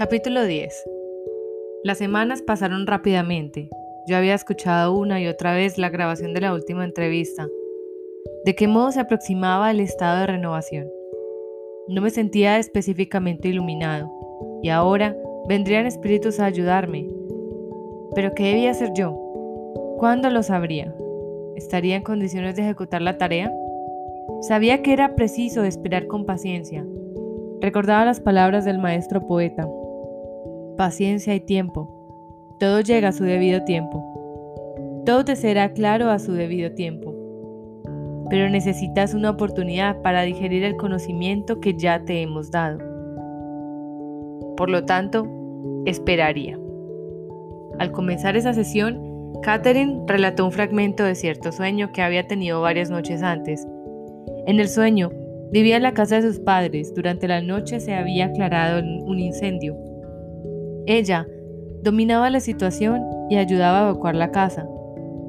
Capítulo 10 Las semanas pasaron rápidamente. Yo había escuchado una y otra vez la grabación de la última entrevista. ¿De qué modo se aproximaba el estado de renovación? No me sentía específicamente iluminado, y ahora vendrían espíritus a ayudarme. ¿Pero qué debía hacer yo? ¿Cuándo lo sabría? ¿Estaría en condiciones de ejecutar la tarea? Sabía que era preciso esperar con paciencia. Recordaba las palabras del maestro poeta. Paciencia y tiempo. Todo llega a su debido tiempo. Todo te será claro a su debido tiempo. Pero necesitas una oportunidad para digerir el conocimiento que ya te hemos dado. Por lo tanto, esperaría. Al comenzar esa sesión, Catherine relató un fragmento de cierto sueño que había tenido varias noches antes. En el sueño, vivía en la casa de sus padres. Durante la noche se había aclarado un incendio. Ella dominaba la situación y ayudaba a evacuar la casa,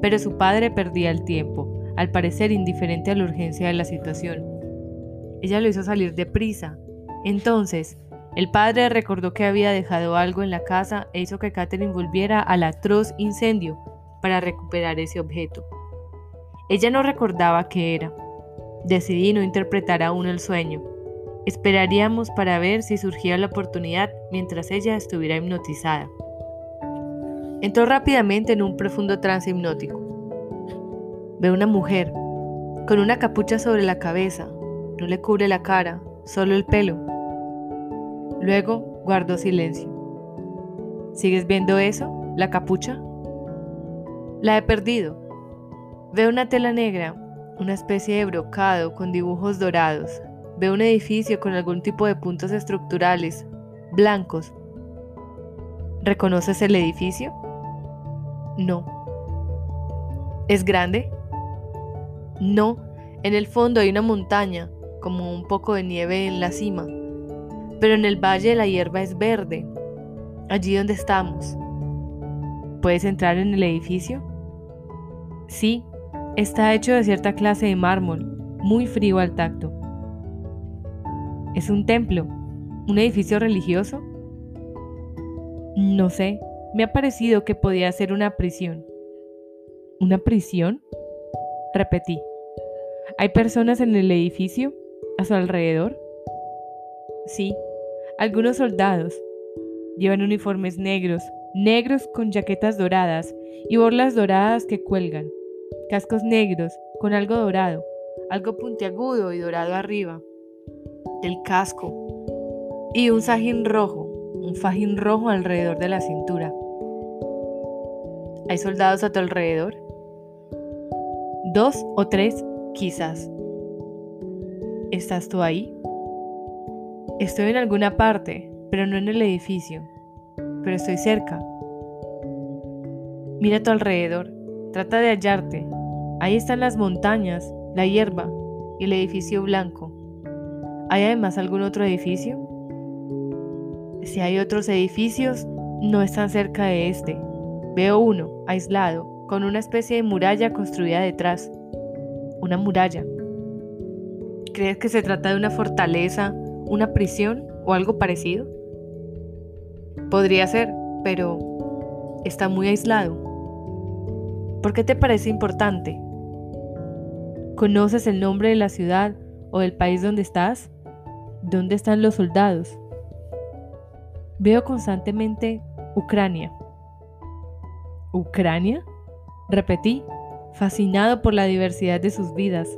pero su padre perdía el tiempo, al parecer indiferente a la urgencia de la situación. Ella lo hizo salir deprisa. Entonces, el padre recordó que había dejado algo en la casa e hizo que Catherine volviera al atroz incendio para recuperar ese objeto. Ella no recordaba qué era. Decidí no interpretar aún el sueño. Esperaríamos para ver si surgía la oportunidad mientras ella estuviera hipnotizada. Entró rápidamente en un profundo trance hipnótico. Ve una mujer, con una capucha sobre la cabeza, no le cubre la cara, solo el pelo. Luego guardó silencio. ¿Sigues viendo eso? ¿La capucha? La he perdido. Veo una tela negra, una especie de brocado con dibujos dorados. Veo un edificio con algún tipo de puntos estructurales, blancos. ¿Reconoces el edificio? No. ¿Es grande? No. En el fondo hay una montaña, como un poco de nieve en la cima. Pero en el valle la hierba es verde, allí donde estamos. ¿Puedes entrar en el edificio? Sí, está hecho de cierta clase de mármol, muy frío al tacto. ¿Es un templo? ¿Un edificio religioso? No sé, me ha parecido que podía ser una prisión. ¿Una prisión? Repetí. ¿Hay personas en el edificio? ¿A su alrededor? Sí, algunos soldados. Llevan uniformes negros, negros con jaquetas doradas y borlas doradas que cuelgan cascos negros con algo dorado, algo puntiagudo y dorado arriba del casco, y un sajín rojo, un fajín rojo alrededor de la cintura. ¿Hay soldados a tu alrededor? Dos o tres, quizás. ¿Estás tú ahí? Estoy en alguna parte, pero no en el edificio, pero estoy cerca. Mira a tu alrededor, trata de hallarte, Ahí están las montañas, la hierba y el edificio blanco. ¿Hay además algún otro edificio? Si hay otros edificios, no están cerca de este. Veo uno, aislado, con una especie de muralla construida detrás. Una muralla. ¿Crees que se trata de una fortaleza, una prisión o algo parecido? Podría ser, pero está muy aislado. ¿Por qué te parece importante? ¿Conoces el nombre de la ciudad o del país donde estás? ¿Dónde están los soldados? Veo constantemente Ucrania. ¿Ucrania? Repetí, fascinado por la diversidad de sus vidas.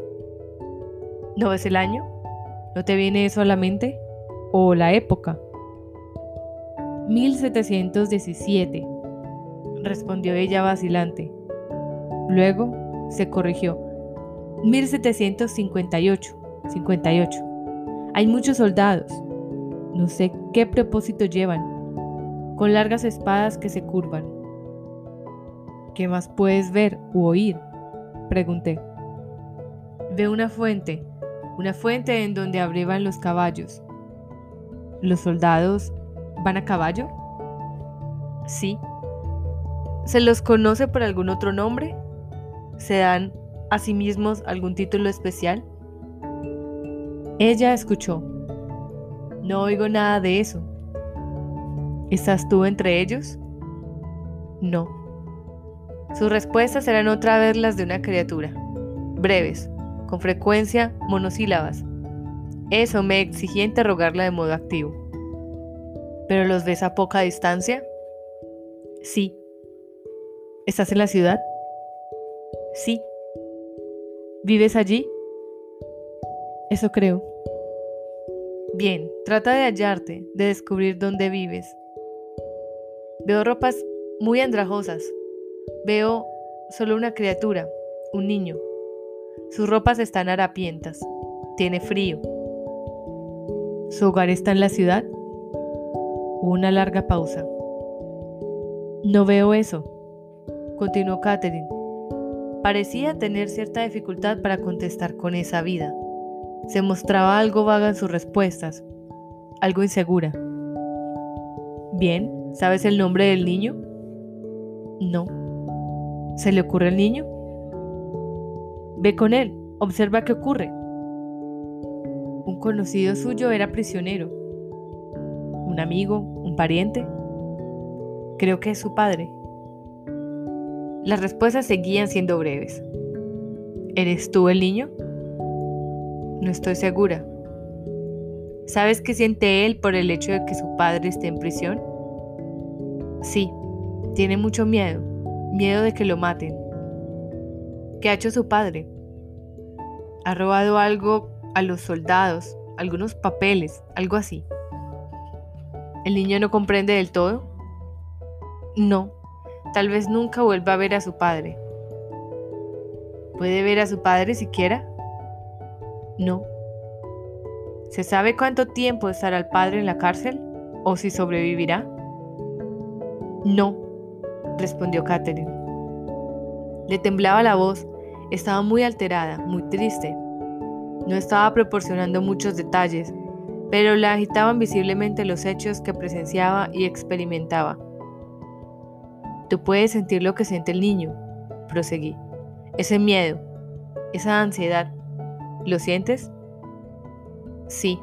¿No ves el año? ¿No te viene eso a la mente? ¿O la época? 1717, respondió ella vacilante. Luego se corrigió. 1758. 58. Hay muchos soldados. No sé qué propósito llevan. Con largas espadas que se curvan. ¿Qué más puedes ver u oír? Pregunté. Veo una fuente, una fuente en donde abrevan los caballos. ¿Los soldados van a caballo? Sí. ¿Se los conoce por algún otro nombre? ¿Se dan a sí mismos algún título especial? Ella escuchó. No oigo nada de eso. ¿Estás tú entre ellos? No. Sus respuestas eran otra vez las de una criatura, breves, con frecuencia monosílabas. Eso me exigía interrogarla de modo activo. ¿Pero los ves a poca distancia? Sí. ¿Estás en la ciudad? Sí. ¿Vives allí? Eso creo. Bien, trata de hallarte, de descubrir dónde vives. Veo ropas muy andrajosas. Veo solo una criatura, un niño. Sus ropas están harapientas. Tiene frío. ¿Su hogar está en la ciudad? Una larga pausa. No veo eso, continuó Catherine. Parecía tener cierta dificultad para contestar con esa vida. Se mostraba algo vaga en sus respuestas, algo insegura. Bien, ¿sabes el nombre del niño? No. ¿Se le ocurre al niño? Ve con él, observa qué ocurre. Un conocido suyo era prisionero. ¿Un amigo? ¿Un pariente? Creo que es su padre. Las respuestas seguían siendo breves. ¿Eres tú el niño? No estoy segura. ¿Sabes qué siente él por el hecho de que su padre esté en prisión? Sí, tiene mucho miedo, miedo de que lo maten. ¿Qué ha hecho su padre? Ha robado algo a los soldados, algunos papeles, algo así. ¿El niño no comprende del todo? No, tal vez nunca vuelva a ver a su padre. ¿Puede ver a su padre siquiera? No. ¿Se sabe cuánto tiempo estará el padre en la cárcel? ¿O si sobrevivirá? No, respondió Catherine. Le temblaba la voz, estaba muy alterada, muy triste. No estaba proporcionando muchos detalles, pero la agitaban visiblemente los hechos que presenciaba y experimentaba. Tú puedes sentir lo que siente el niño, proseguí. Ese miedo, esa ansiedad, ¿Lo sientes? Sí.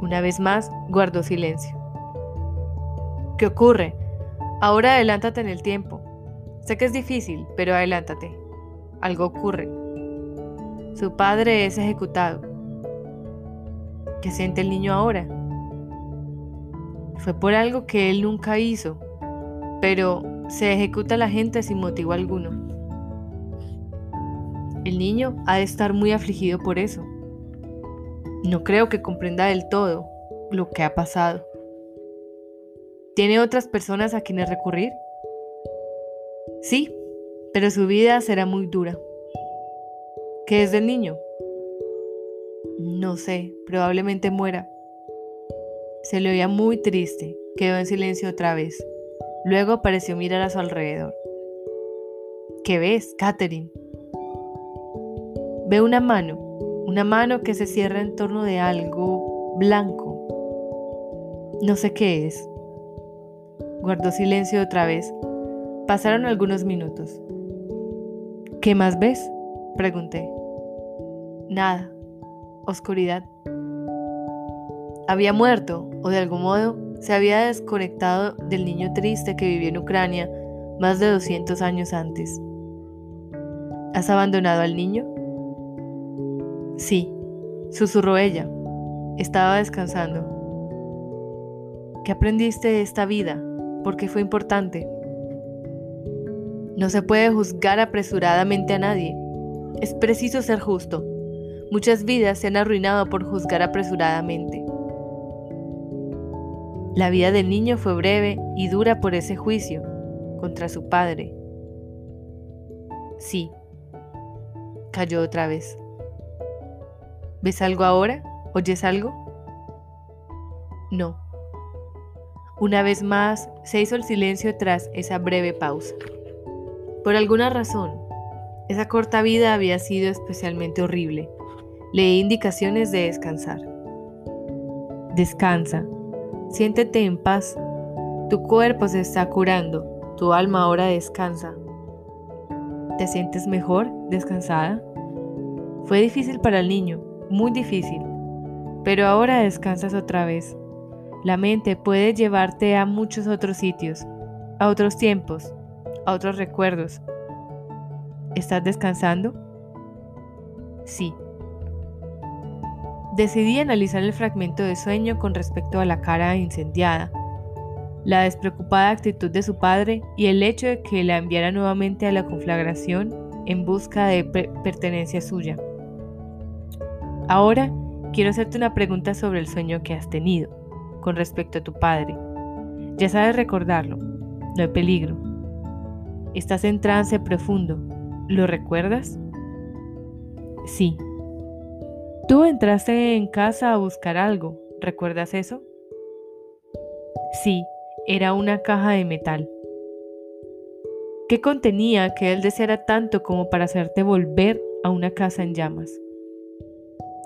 Una vez más, guardó silencio. ¿Qué ocurre? Ahora adelántate en el tiempo. Sé que es difícil, pero adelántate. Algo ocurre. Su padre es ejecutado. ¿Qué siente el niño ahora? Fue por algo que él nunca hizo, pero se ejecuta a la gente sin motivo alguno. El niño ha de estar muy afligido por eso. No creo que comprenda del todo lo que ha pasado. ¿Tiene otras personas a quienes recurrir? Sí, pero su vida será muy dura. ¿Qué es del niño? No sé, probablemente muera. Se le oía muy triste, quedó en silencio otra vez. Luego pareció mirar a su alrededor. ¿Qué ves, Catherine? Ve una mano, una mano que se cierra en torno de algo blanco. No sé qué es. Guardó silencio otra vez. Pasaron algunos minutos. ¿Qué más ves? Pregunté. Nada. Oscuridad. Había muerto, o de algún modo se había desconectado del niño triste que vivió en Ucrania más de 200 años antes. ¿Has abandonado al niño? Sí, susurró ella. Estaba descansando. ¿Qué aprendiste de esta vida? ¿Por qué fue importante? No se puede juzgar apresuradamente a nadie. Es preciso ser justo. Muchas vidas se han arruinado por juzgar apresuradamente. La vida del niño fue breve y dura por ese juicio contra su padre. Sí, cayó otra vez. ¿Ves algo ahora? ¿Oyes algo? No. Una vez más se hizo el silencio tras esa breve pausa. Por alguna razón, esa corta vida había sido especialmente horrible. Leí indicaciones de descansar. Descansa, siéntete en paz. Tu cuerpo se está curando, tu alma ahora descansa. ¿Te sientes mejor, descansada? Fue difícil para el niño, muy difícil, pero ahora descansas otra vez. La mente puede llevarte a muchos otros sitios, a otros tiempos, a otros recuerdos. ¿Estás descansando? Sí. Decidí analizar el fragmento de sueño con respecto a la cara incendiada, la despreocupada actitud de su padre y el hecho de que la enviara nuevamente a la conflagración en busca de pertenencia suya. Ahora quiero hacerte una pregunta sobre el sueño que has tenido con respecto a tu padre. Ya sabes recordarlo, no hay peligro. Estás en trance profundo, ¿lo recuerdas? Sí. Tú entraste en casa a buscar algo, ¿recuerdas eso? Sí, era una caja de metal. ¿Qué contenía que él deseara tanto como para hacerte volver a una casa en llamas?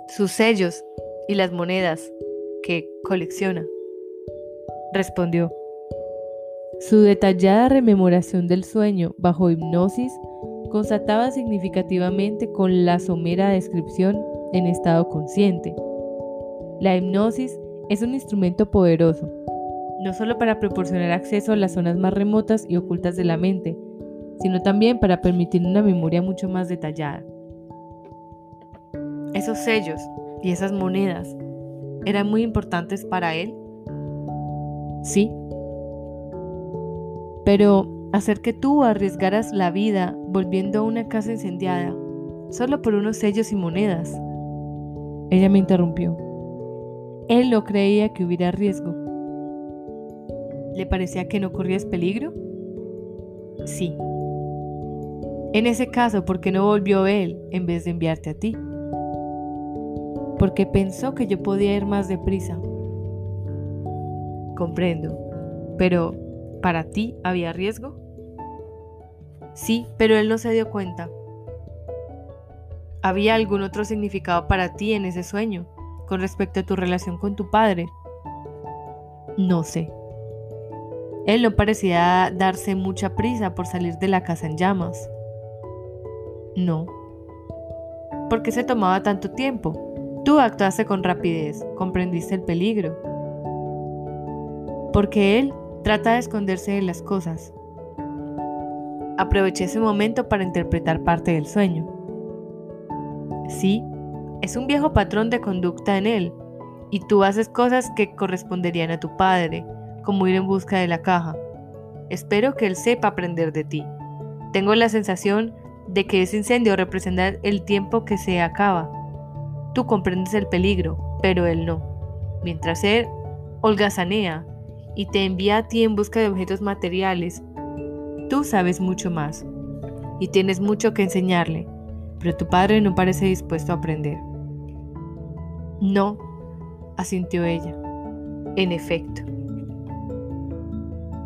Sus sellos y las monedas que colecciona. Respondió. Su detallada rememoración del sueño bajo hipnosis constataba significativamente con la somera descripción en estado consciente. La hipnosis es un instrumento poderoso, no solo para proporcionar acceso a las zonas más remotas y ocultas de la mente, sino también para permitir una memoria mucho más detallada. Esos sellos y esas monedas eran muy importantes para él. Sí. Pero hacer que tú arriesgaras la vida volviendo a una casa incendiada solo por unos sellos y monedas. Ella me interrumpió. Él no creía que hubiera riesgo. ¿Le parecía que no corrías peligro? Sí. En ese caso, ¿por qué no volvió él en vez de enviarte a ti? Porque pensó que yo podía ir más deprisa. Comprendo, pero ¿para ti había riesgo? Sí, pero él no se dio cuenta. ¿Había algún otro significado para ti en ese sueño con respecto a tu relación con tu padre? No sé. Él no parecía darse mucha prisa por salir de la casa en llamas. No. ¿Por qué se tomaba tanto tiempo? Tú actuaste con rapidez, comprendiste el peligro. Porque él trata de esconderse de las cosas. Aproveché ese momento para interpretar parte del sueño. Sí, es un viejo patrón de conducta en él, y tú haces cosas que corresponderían a tu padre, como ir en busca de la caja. Espero que él sepa aprender de ti. Tengo la sensación de que ese incendio representa el tiempo que se acaba Tú comprendes el peligro, pero él no. Mientras él holgazanea y te envía a ti en busca de objetos materiales, tú sabes mucho más y tienes mucho que enseñarle, pero tu padre no parece dispuesto a aprender. No, asintió ella. En efecto.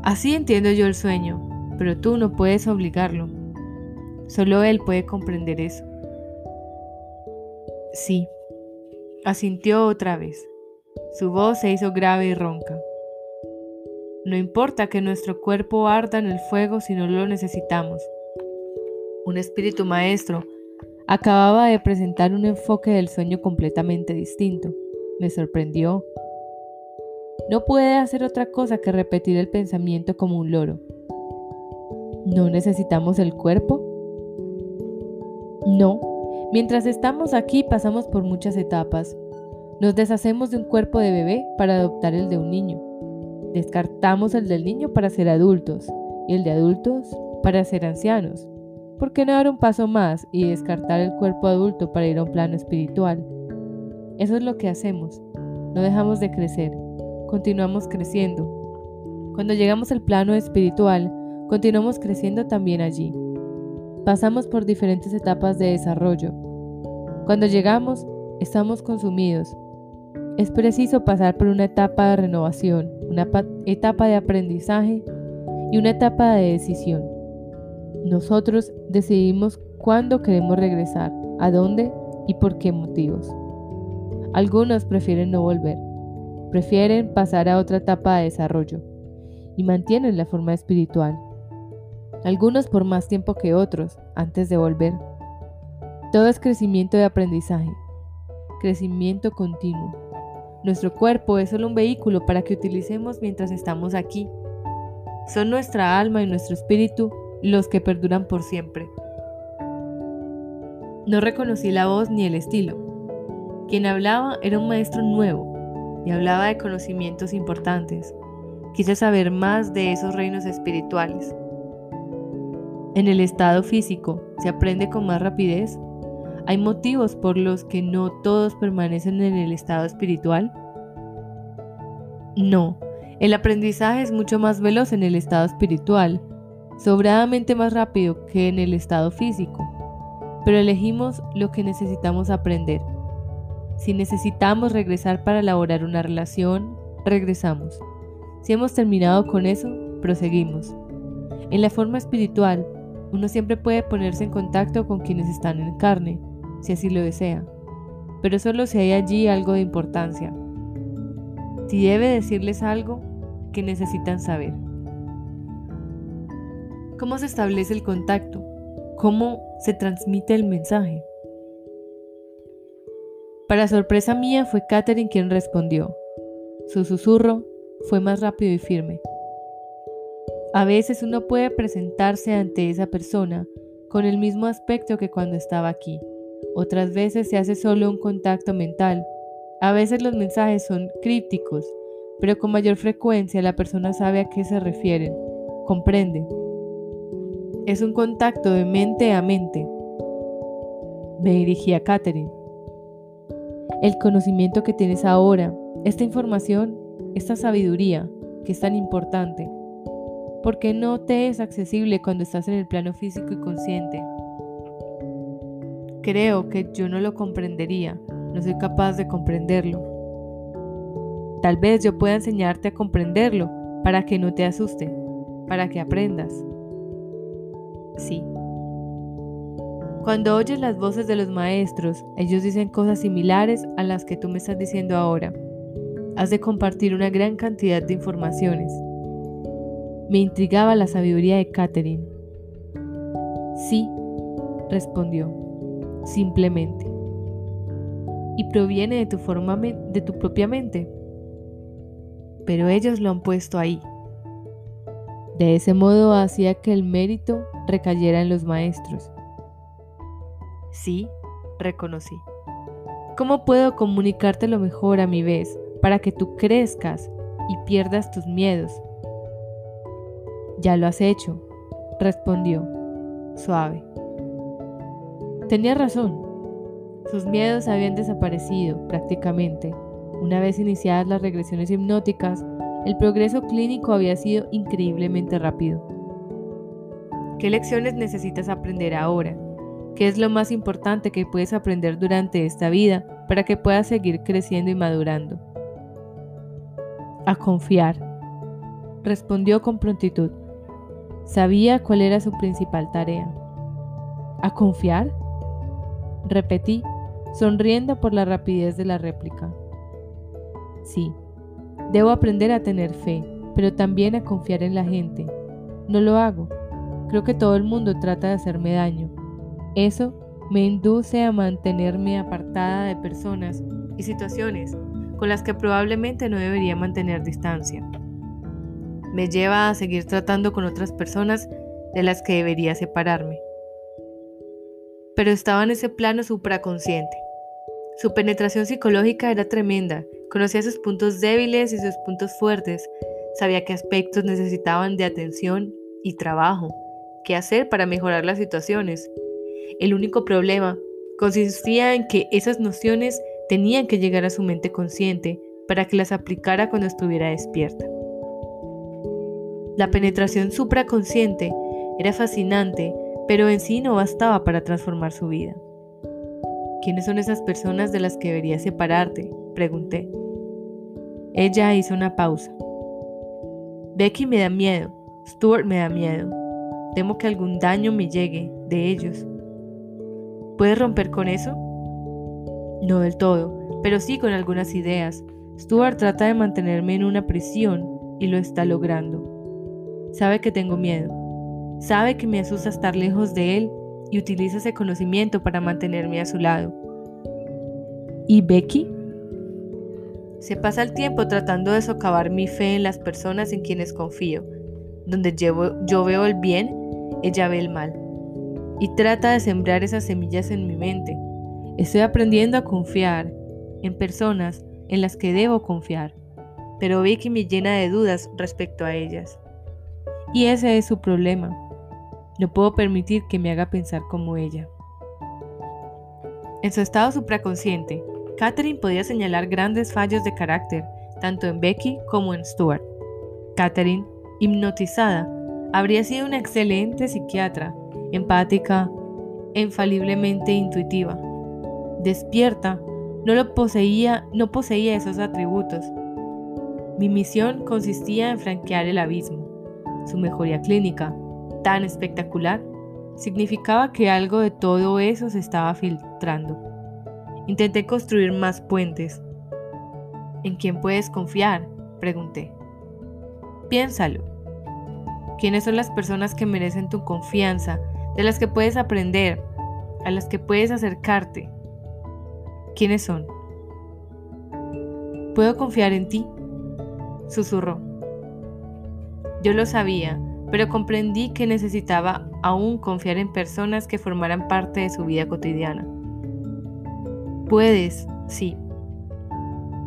Así entiendo yo el sueño, pero tú no puedes obligarlo. Solo él puede comprender eso. Sí, Asintió otra vez. Su voz se hizo grave y ronca. No importa que nuestro cuerpo arda en el fuego si no lo necesitamos. Un espíritu maestro acababa de presentar un enfoque del sueño completamente distinto. Me sorprendió. No puede hacer otra cosa que repetir el pensamiento como un loro. ¿No necesitamos el cuerpo? No, Mientras estamos aquí pasamos por muchas etapas. Nos deshacemos de un cuerpo de bebé para adoptar el de un niño. Descartamos el del niño para ser adultos y el de adultos para ser ancianos. ¿Por qué no dar un paso más y descartar el cuerpo adulto para ir a un plano espiritual? Eso es lo que hacemos. No dejamos de crecer. Continuamos creciendo. Cuando llegamos al plano espiritual, continuamos creciendo también allí. Pasamos por diferentes etapas de desarrollo. Cuando llegamos, estamos consumidos. Es preciso pasar por una etapa de renovación, una etapa de aprendizaje y una etapa de decisión. Nosotros decidimos cuándo queremos regresar, a dónde y por qué motivos. Algunos prefieren no volver, prefieren pasar a otra etapa de desarrollo y mantienen la forma espiritual algunos por más tiempo que otros, antes de volver. Todo es crecimiento de aprendizaje, crecimiento continuo. Nuestro cuerpo es solo un vehículo para que utilicemos mientras estamos aquí. Son nuestra alma y nuestro espíritu los que perduran por siempre. No reconocí la voz ni el estilo. Quien hablaba era un maestro nuevo y hablaba de conocimientos importantes. Quise saber más de esos reinos espirituales. En el estado físico se aprende con más rapidez. ¿Hay motivos por los que no todos permanecen en el estado espiritual? No, el aprendizaje es mucho más veloz en el estado espiritual, sobradamente más rápido que en el estado físico, pero elegimos lo que necesitamos aprender. Si necesitamos regresar para elaborar una relación, regresamos. Si hemos terminado con eso, proseguimos. En la forma espiritual, uno siempre puede ponerse en contacto con quienes están en carne, si así lo desea, pero solo si hay allí algo de importancia. Si debe decirles algo, que necesitan saber. ¿Cómo se establece el contacto? ¿Cómo se transmite el mensaje? Para sorpresa mía fue Catherine quien respondió. Su susurro fue más rápido y firme. A veces uno puede presentarse ante esa persona con el mismo aspecto que cuando estaba aquí. Otras veces se hace solo un contacto mental. A veces los mensajes son crípticos pero con mayor frecuencia la persona sabe a qué se refieren, comprende. Es un contacto de mente a mente. Me dirigí a Catherine. El conocimiento que tienes ahora, esta información, esta sabiduría que es tan importante, ¿por qué no te es accesible cuando estás en el plano físico y consciente? Creo que yo no lo comprendería, no soy capaz de comprenderlo. Tal vez yo pueda enseñarte a comprenderlo para que no te asuste, para que aprendas. Sí. Cuando oyes las voces de los maestros, ellos dicen cosas similares a las que tú me estás diciendo ahora. Has de compartir una gran cantidad de informaciones. Me intrigaba la sabiduría de Catherine. Sí, respondió, simplemente. Y proviene de tu, forma de tu propia mente pero ellos lo han puesto ahí. De ese modo hacía que el mérito recayera en los maestros. Sí, reconocí. ¿Cómo puedo comunicarte lo mejor a mi vez para que tú crezcas y pierdas tus miedos? Ya lo has hecho, respondió, suave. Tenía razón. Sus miedos habían desaparecido prácticamente una vez iniciadas las regresiones hipnóticas, el progreso clínico había sido increíblemente rápido. ¿Qué lecciones necesitas aprender ahora? ¿Qué es lo más importante que puedes aprender durante esta vida para que puedas seguir creciendo y madurando? A confiar, respondió con prontitud. Sabía cuál era su principal tarea. ¿A confiar? Repetí, sonriendo por la rapidez de la réplica. Sí, debo aprender a tener fe, pero también a confiar en la gente. No lo hago. Creo que todo el mundo trata de hacerme daño. Eso me induce a mantenerme apartada de personas y situaciones con las que probablemente no debería mantener distancia. Me lleva a seguir tratando con otras personas de las que debería separarme. Pero estaba en ese plano supraconsciente. Su penetración psicológica era tremenda Conocía sus puntos débiles y sus puntos fuertes. Sabía qué aspectos necesitaban de atención y trabajo, qué hacer para mejorar las situaciones. El único problema consistía en que esas nociones tenían que llegar a su mente consciente para que las aplicara cuando estuviera despierta. La penetración supraconsciente era fascinante, pero en sí no bastaba para transformar su vida. ¿Quiénes son esas personas de las que deberías separarte? Pregunté. Ella hizo una pausa. Becky me da miedo, Stuart me da miedo. Temo que algún daño me llegue de ellos. ¿Puedes romper con eso? No del todo, pero sí con algunas ideas. Stuart trata de mantenerme en una prisión y lo está logrando. Sabe que tengo miedo. Sabe que me asusta estar lejos de él y utiliza ese conocimiento para mantenerme a su lado. ¿Y Becky? Se pasa el tiempo tratando de socavar mi fe en las personas en quienes confío. Donde yo veo el bien, ella ve el mal. Y trata de sembrar esas semillas en mi mente. Estoy aprendiendo a confiar en personas en las que debo confiar, pero que me llena de dudas respecto a ellas. Y ese es su problema. No puedo permitir que me haga pensar como ella. En su estado supraconsciente, Catherine podía señalar grandes fallos de carácter, tanto en Becky como en Stuart. Catherine, hipnotizada, habría sido una excelente psiquiatra, empática, infaliblemente intuitiva. Despierta, no lo poseía, no poseía esos atributos. Mi misión consistía en franquear el abismo. Su mejoría clínica, tan espectacular, significaba que algo de todo eso se estaba filtrando. Intenté construir más puentes. ¿En quién puedes confiar? Pregunté. Piénsalo. ¿Quiénes son las personas que merecen tu confianza, de las que puedes aprender, a las que puedes acercarte? ¿Quiénes son? ¿Puedo confiar en ti? Susurró. Yo lo sabía, pero comprendí que necesitaba aún confiar en personas que formaran parte de su vida cotidiana. Puedes, sí.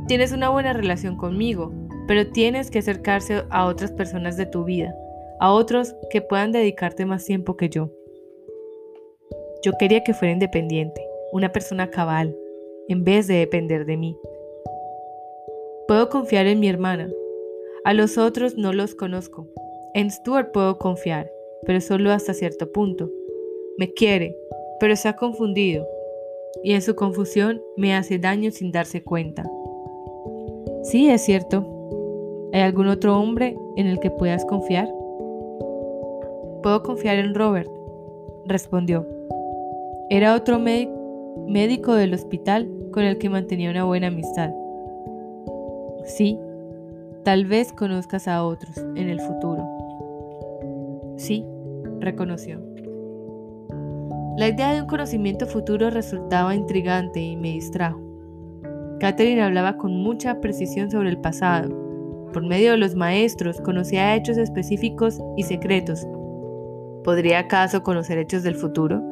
Tienes una buena relación conmigo, pero tienes que acercarse a otras personas de tu vida, a otros que puedan dedicarte más tiempo que yo. Yo quería que fuera independiente, una persona cabal, en vez de depender de mí. Puedo confiar en mi hermana. A los otros no los conozco. En Stuart puedo confiar, pero solo hasta cierto punto. Me quiere, pero se ha confundido y en su confusión me hace daño sin darse cuenta. Sí, es cierto. ¿Hay algún otro hombre en el que puedas confiar? Puedo confiar en Robert, respondió. Era otro médico del hospital con el que mantenía una buena amistad. Sí, tal vez conozcas a otros en el futuro. Sí, reconoció. La idea de un conocimiento futuro resultaba intrigante y me distrajo. Catherine hablaba con mucha precisión sobre el pasado. Por medio de los maestros conocía hechos específicos y secretos. ¿Podría acaso conocer hechos del futuro?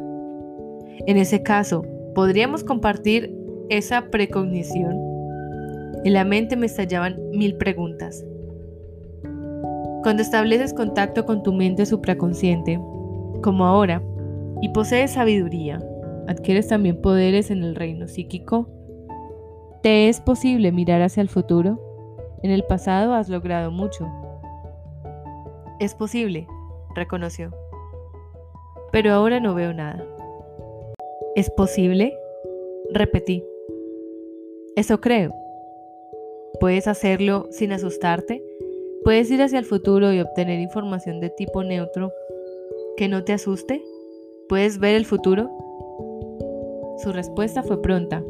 En ese caso, ¿podríamos compartir esa precognición? En la mente me estallaban mil preguntas. Cuando estableces contacto con tu mente supraconsciente, como ahora, y posees sabiduría, adquieres también poderes en el reino psíquico. ¿Te es posible mirar hacia el futuro? En el pasado has logrado mucho. Es posible, reconoció. Pero ahora no veo nada. ¿Es posible? Repetí. Eso creo. ¿Puedes hacerlo sin asustarte? ¿Puedes ir hacia el futuro y obtener información de tipo neutro que no te asuste? ¿Puedes ver el futuro? Su respuesta fue pronta.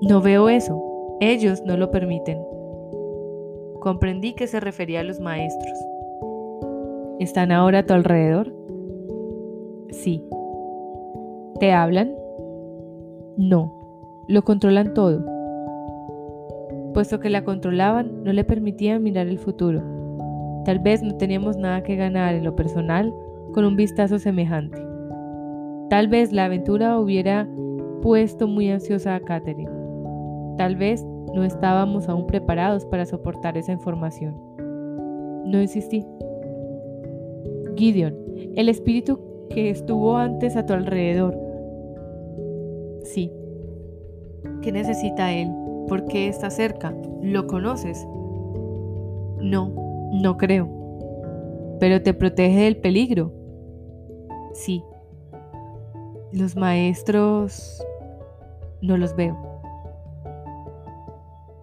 No veo eso. Ellos no lo permiten. Comprendí que se refería a los maestros. ¿Están ahora a tu alrededor? Sí. ¿Te hablan? No. Lo controlan todo. Puesto que la controlaban, no le permitían mirar el futuro. Tal vez no teníamos nada que ganar en lo personal con un vistazo semejante. Tal vez la aventura hubiera puesto muy ansiosa a Catherine. Tal vez no estábamos aún preparados para soportar esa información. No insistí. Gideon, el espíritu que estuvo antes a tu alrededor. Sí. ¿Qué necesita él? ¿Por qué está cerca? ¿Lo conoces? No, no creo. Pero te protege del peligro. Sí. Los maestros no los veo.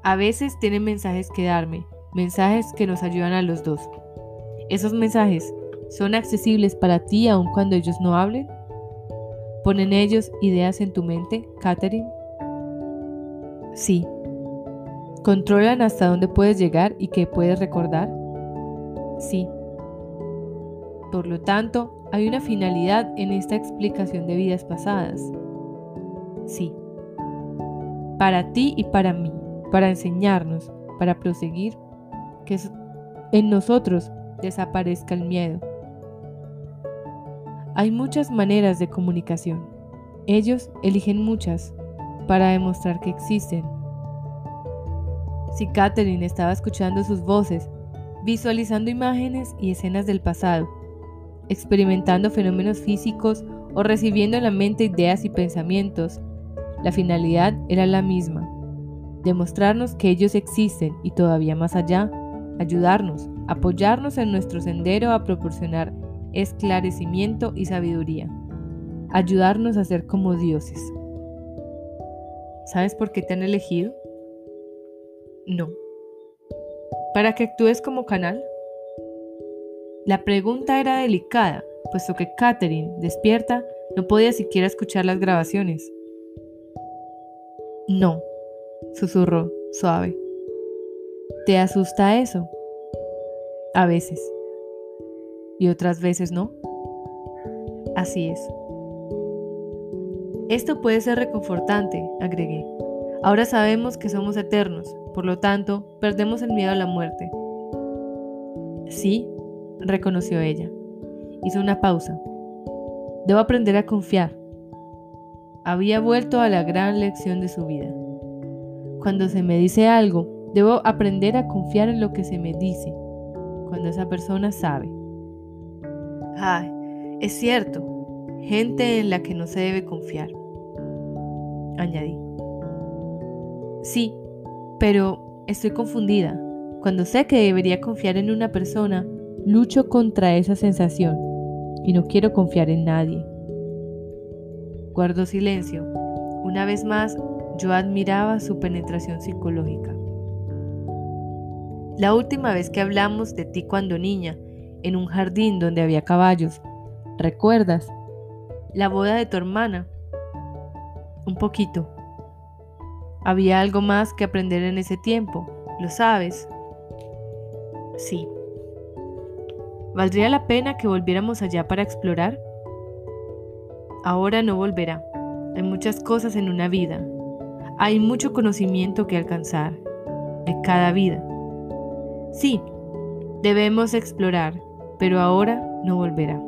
A veces tienen mensajes que darme, mensajes que nos ayudan a los dos. ¿Esos mensajes son accesibles para ti aun cuando ellos no hablen? ¿Ponen ellos ideas en tu mente, Catherine? Sí. ¿Controlan hasta dónde puedes llegar y qué puedes recordar? Sí. Por lo tanto, ¿Hay una finalidad en esta explicación de vidas pasadas? Sí. Para ti y para mí, para enseñarnos, para proseguir, que en nosotros desaparezca el miedo. Hay muchas maneras de comunicación. Ellos eligen muchas para demostrar que existen. Si Catherine estaba escuchando sus voces, visualizando imágenes y escenas del pasado, experimentando fenómenos físicos o recibiendo en la mente ideas y pensamientos, la finalidad era la misma, demostrarnos que ellos existen y todavía más allá, ayudarnos, apoyarnos en nuestro sendero a proporcionar esclarecimiento y sabiduría, ayudarnos a ser como dioses. ¿Sabes por qué te han elegido? No. ¿Para que actúes como canal? La pregunta era delicada, puesto que Catherine, despierta, no podía siquiera escuchar las grabaciones. No, susurró suave. ¿Te asusta eso? A veces. ¿Y otras veces no? Así es. Esto puede ser reconfortante, agregué. Ahora sabemos que somos eternos, por lo tanto, perdemos el miedo a la muerte. Sí, reconoció ella. Hizo una pausa. Debo aprender a confiar. Había vuelto a la gran lección de su vida. Cuando se me dice algo, debo aprender a confiar en lo que se me dice, cuando esa persona sabe. Ay, es cierto, gente en la que no se debe confiar, añadí. Sí, pero estoy confundida. Cuando sé que debería confiar en una persona, lucho contra esa sensación y no quiero confiar en nadie. Guardo silencio. Una vez más, yo admiraba su penetración psicológica. La última vez que hablamos de ti cuando niña, en un jardín donde había caballos, ¿recuerdas? La boda de tu hermana. Un poquito. Había algo más que aprender en ese tiempo, ¿lo sabes? Sí. ¿Valdría la pena que volviéramos allá para explorar? Ahora no volverá. Hay muchas cosas en una vida. Hay mucho conocimiento que alcanzar. En cada vida. Sí, debemos explorar, pero ahora no volverá.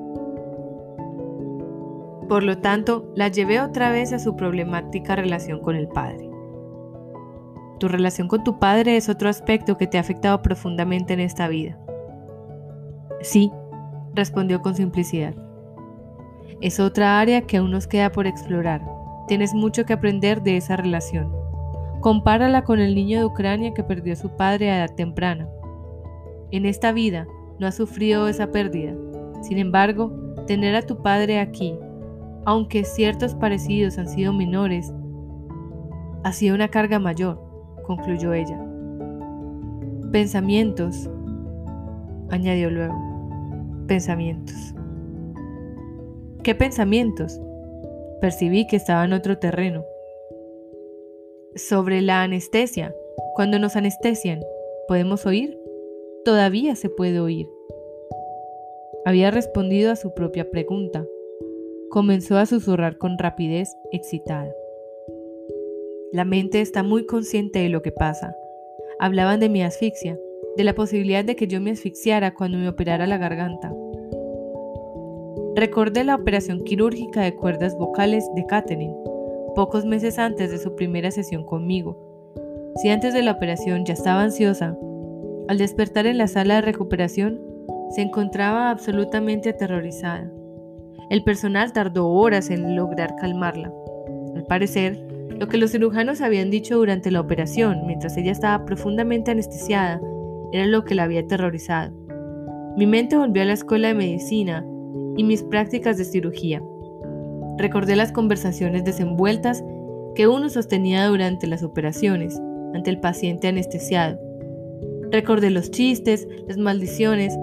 Por lo tanto, la llevé otra vez a su problemática relación con el padre. Tu relación con tu padre es otro aspecto que te ha afectado profundamente en esta vida. Sí, respondió con simplicidad. Es otra área que aún nos queda por explorar. Tienes mucho que aprender de esa relación. Compárala con el niño de Ucrania que perdió a su padre a edad temprana. En esta vida no ha sufrido esa pérdida. Sin embargo, tener a tu padre aquí, aunque ciertos parecidos han sido menores, ha sido una carga mayor concluyó ella. Pensamientos, añadió luego. Pensamientos. ¿Qué pensamientos? Percibí que estaba en otro terreno. Sobre la anestesia. Cuando nos anestesian, ¿podemos oír? Todavía se puede oír. Había respondido a su propia pregunta. Comenzó a susurrar con rapidez excitada. La mente está muy consciente de lo que pasa. Hablaban de mi asfixia, de la posibilidad de que yo me asfixiara cuando me operara la garganta. Recordé la operación quirúrgica de cuerdas vocales de Catherine, pocos meses antes de su primera sesión conmigo. Si antes de la operación ya estaba ansiosa, al despertar en la sala de recuperación, se encontraba absolutamente aterrorizada. El personal tardó horas en lograr calmarla. Al parecer, lo que los cirujanos habían dicho durante la operación, mientras ella estaba profundamente anestesiada, era lo que la había aterrorizado. Mi mente volvió a la escuela de medicina y mis prácticas de cirugía. Recordé las conversaciones desenvueltas que uno sostenía durante las operaciones ante el paciente anestesiado. Recordé los chistes, las maldiciones,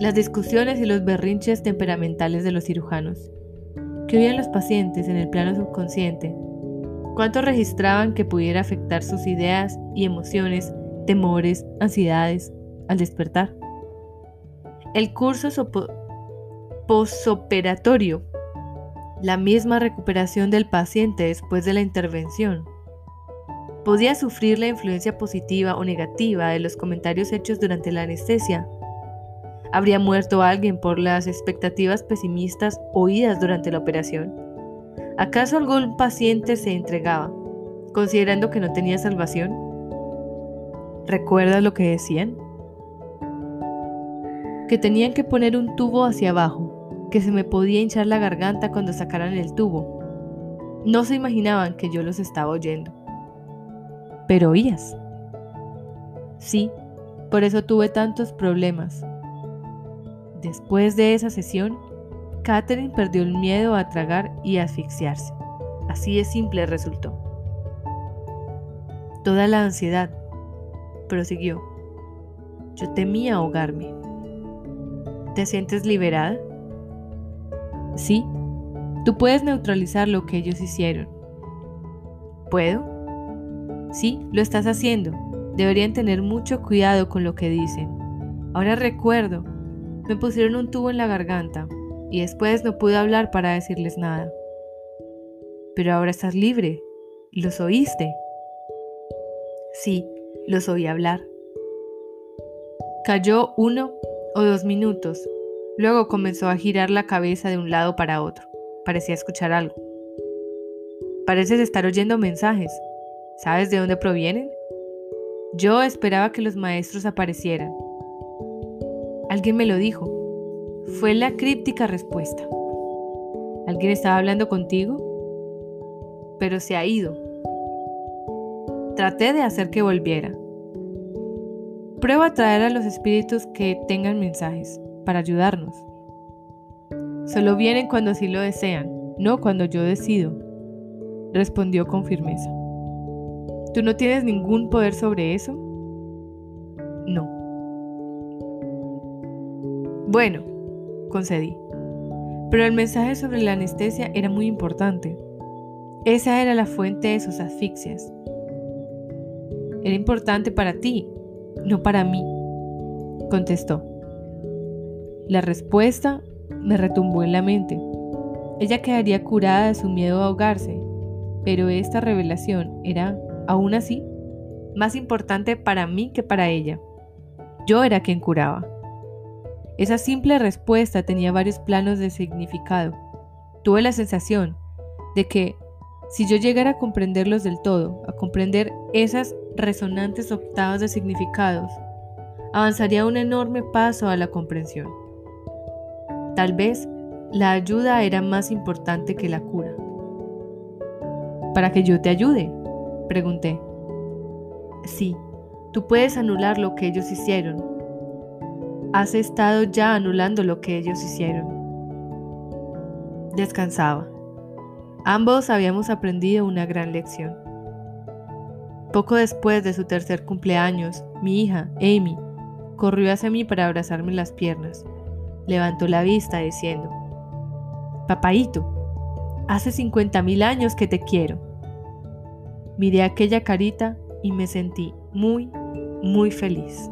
las discusiones y los berrinches temperamentales de los cirujanos. que oían los pacientes en el plano subconsciente cuánto registraban que pudiera afectar sus ideas y emociones, temores, ansiedades al despertar. El curso posoperatorio, la misma recuperación del paciente después de la intervención. podía sufrir la influencia positiva o negativa de los comentarios hechos durante la anestesia. ¿Habría muerto alguien por las expectativas pesimistas oídas durante la operación? ¿Acaso algún paciente se entregaba, considerando que no tenía salvación? ¿Recuerdas lo que decían? Que tenían que poner un tubo hacia abajo, que se me podía hinchar la garganta cuando sacaran el tubo. No se imaginaban que yo los estaba oyendo pero oías. Sí, por eso tuve tantos problemas. Después de esa sesión, Catherine perdió el miedo a tragar y asfixiarse. Así de simple resultó. Toda la ansiedad, prosiguió. Yo temía ahogarme. ¿Te sientes liberada? Sí, tú puedes neutralizar lo que ellos hicieron. ¿Puedo? Sí, lo estás haciendo. Deberían tener mucho cuidado con lo que dicen. Ahora recuerdo, me pusieron un tubo en la garganta y después no pude hablar para decirles nada. Pero ahora estás libre. ¿Los oíste? Sí, los oí hablar. Cayó uno o dos minutos. Luego comenzó a girar la cabeza de un lado para otro. Parecía escuchar algo. Pareces estar oyendo mensajes, ¿Sabes de dónde provienen? Yo esperaba que los maestros aparecieran. Alguien me lo dijo. Fue la críptica respuesta. ¿Alguien estaba hablando contigo? Pero se ha ido. Traté de hacer que volviera. Prueba a traer a los espíritus que tengan mensajes para ayudarnos. Solo vienen cuando así lo desean, no cuando yo decido, respondió con firmeza. ¿Tú no tienes ningún poder sobre eso? No. Bueno, concedí. Pero el mensaje sobre la anestesia era muy importante. Esa era la fuente de sus asfixias. Era importante para ti, no para mí, contestó. La respuesta me retumbó en la mente. Ella quedaría curada de su miedo a ahogarse, pero esta revelación era aún así, más importante para mí que para ella. Yo era quien curaba. Esa simple respuesta tenía varios planos de significado. Tuve la sensación de que si yo llegara a comprenderlos del todo, a comprender esas resonantes octavas de significados, avanzaría un enorme paso a la comprensión. Tal vez la ayuda era más importante que la cura. Para que yo te ayude, Pregunté. Sí, tú puedes anular lo que ellos hicieron. Has estado ya anulando lo que ellos hicieron. Descansaba. Ambos habíamos aprendido una gran lección. Poco después de su tercer cumpleaños, mi hija, Amy, corrió hacia mí para abrazarme las piernas. Levantó la vista diciendo, Papaito, hace 50.000 años que te quiero. Miré aquella carita y me sentí muy, muy feliz.